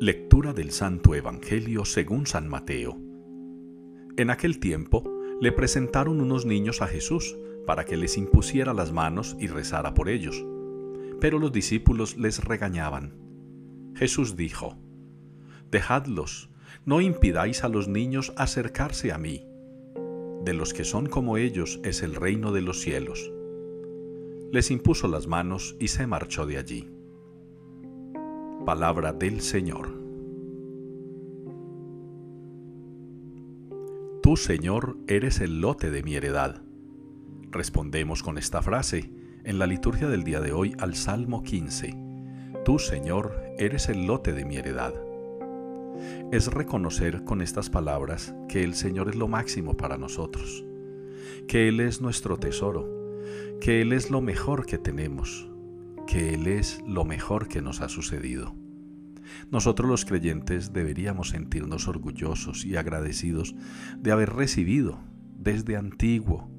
Lectura del Santo Evangelio según San Mateo. En aquel tiempo le presentaron unos niños a Jesús para que les impusiera las manos y rezara por ellos. Pero los discípulos les regañaban. Jesús dijo, Dejadlos, no impidáis a los niños acercarse a mí. De los que son como ellos es el reino de los cielos. Les impuso las manos y se marchó de allí. Palabra del Señor. Tú, Señor, eres el lote de mi heredad. Respondemos con esta frase en la liturgia del día de hoy al Salmo 15. Tú, Señor, eres el lote de mi heredad. Es reconocer con estas palabras que el Señor es lo máximo para nosotros, que Él es nuestro tesoro, que Él es lo mejor que tenemos, que Él es lo mejor que nos ha sucedido. Nosotros los creyentes deberíamos sentirnos orgullosos y agradecidos de haber recibido desde antiguo,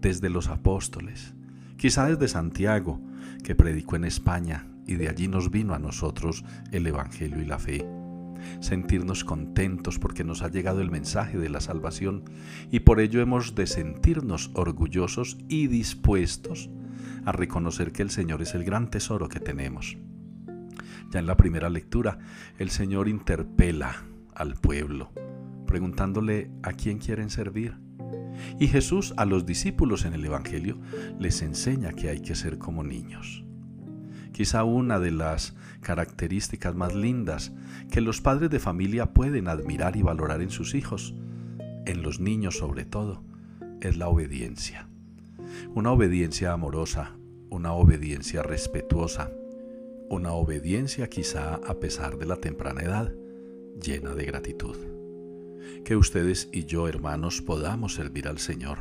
desde los apóstoles, quizá desde Santiago, que predicó en España y de allí nos vino a nosotros el Evangelio y la fe. Sentirnos contentos porque nos ha llegado el mensaje de la salvación y por ello hemos de sentirnos orgullosos y dispuestos a reconocer que el Señor es el gran tesoro que tenemos. Ya en la primera lectura, el Señor interpela al pueblo, preguntándole a quién quieren servir. Y Jesús a los discípulos en el Evangelio les enseña que hay que ser como niños. Quizá una de las características más lindas que los padres de familia pueden admirar y valorar en sus hijos, en los niños sobre todo, es la obediencia. Una obediencia amorosa, una obediencia respetuosa, una obediencia quizá a pesar de la temprana edad, llena de gratitud. Que ustedes y yo, hermanos, podamos servir al Señor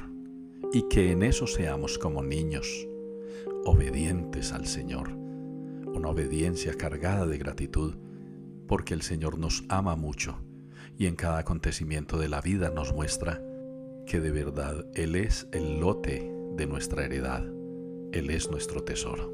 y que en eso seamos como niños, obedientes al Señor, una obediencia cargada de gratitud, porque el Señor nos ama mucho y en cada acontecimiento de la vida nos muestra que de verdad Él es el lote de nuestra heredad, Él es nuestro tesoro.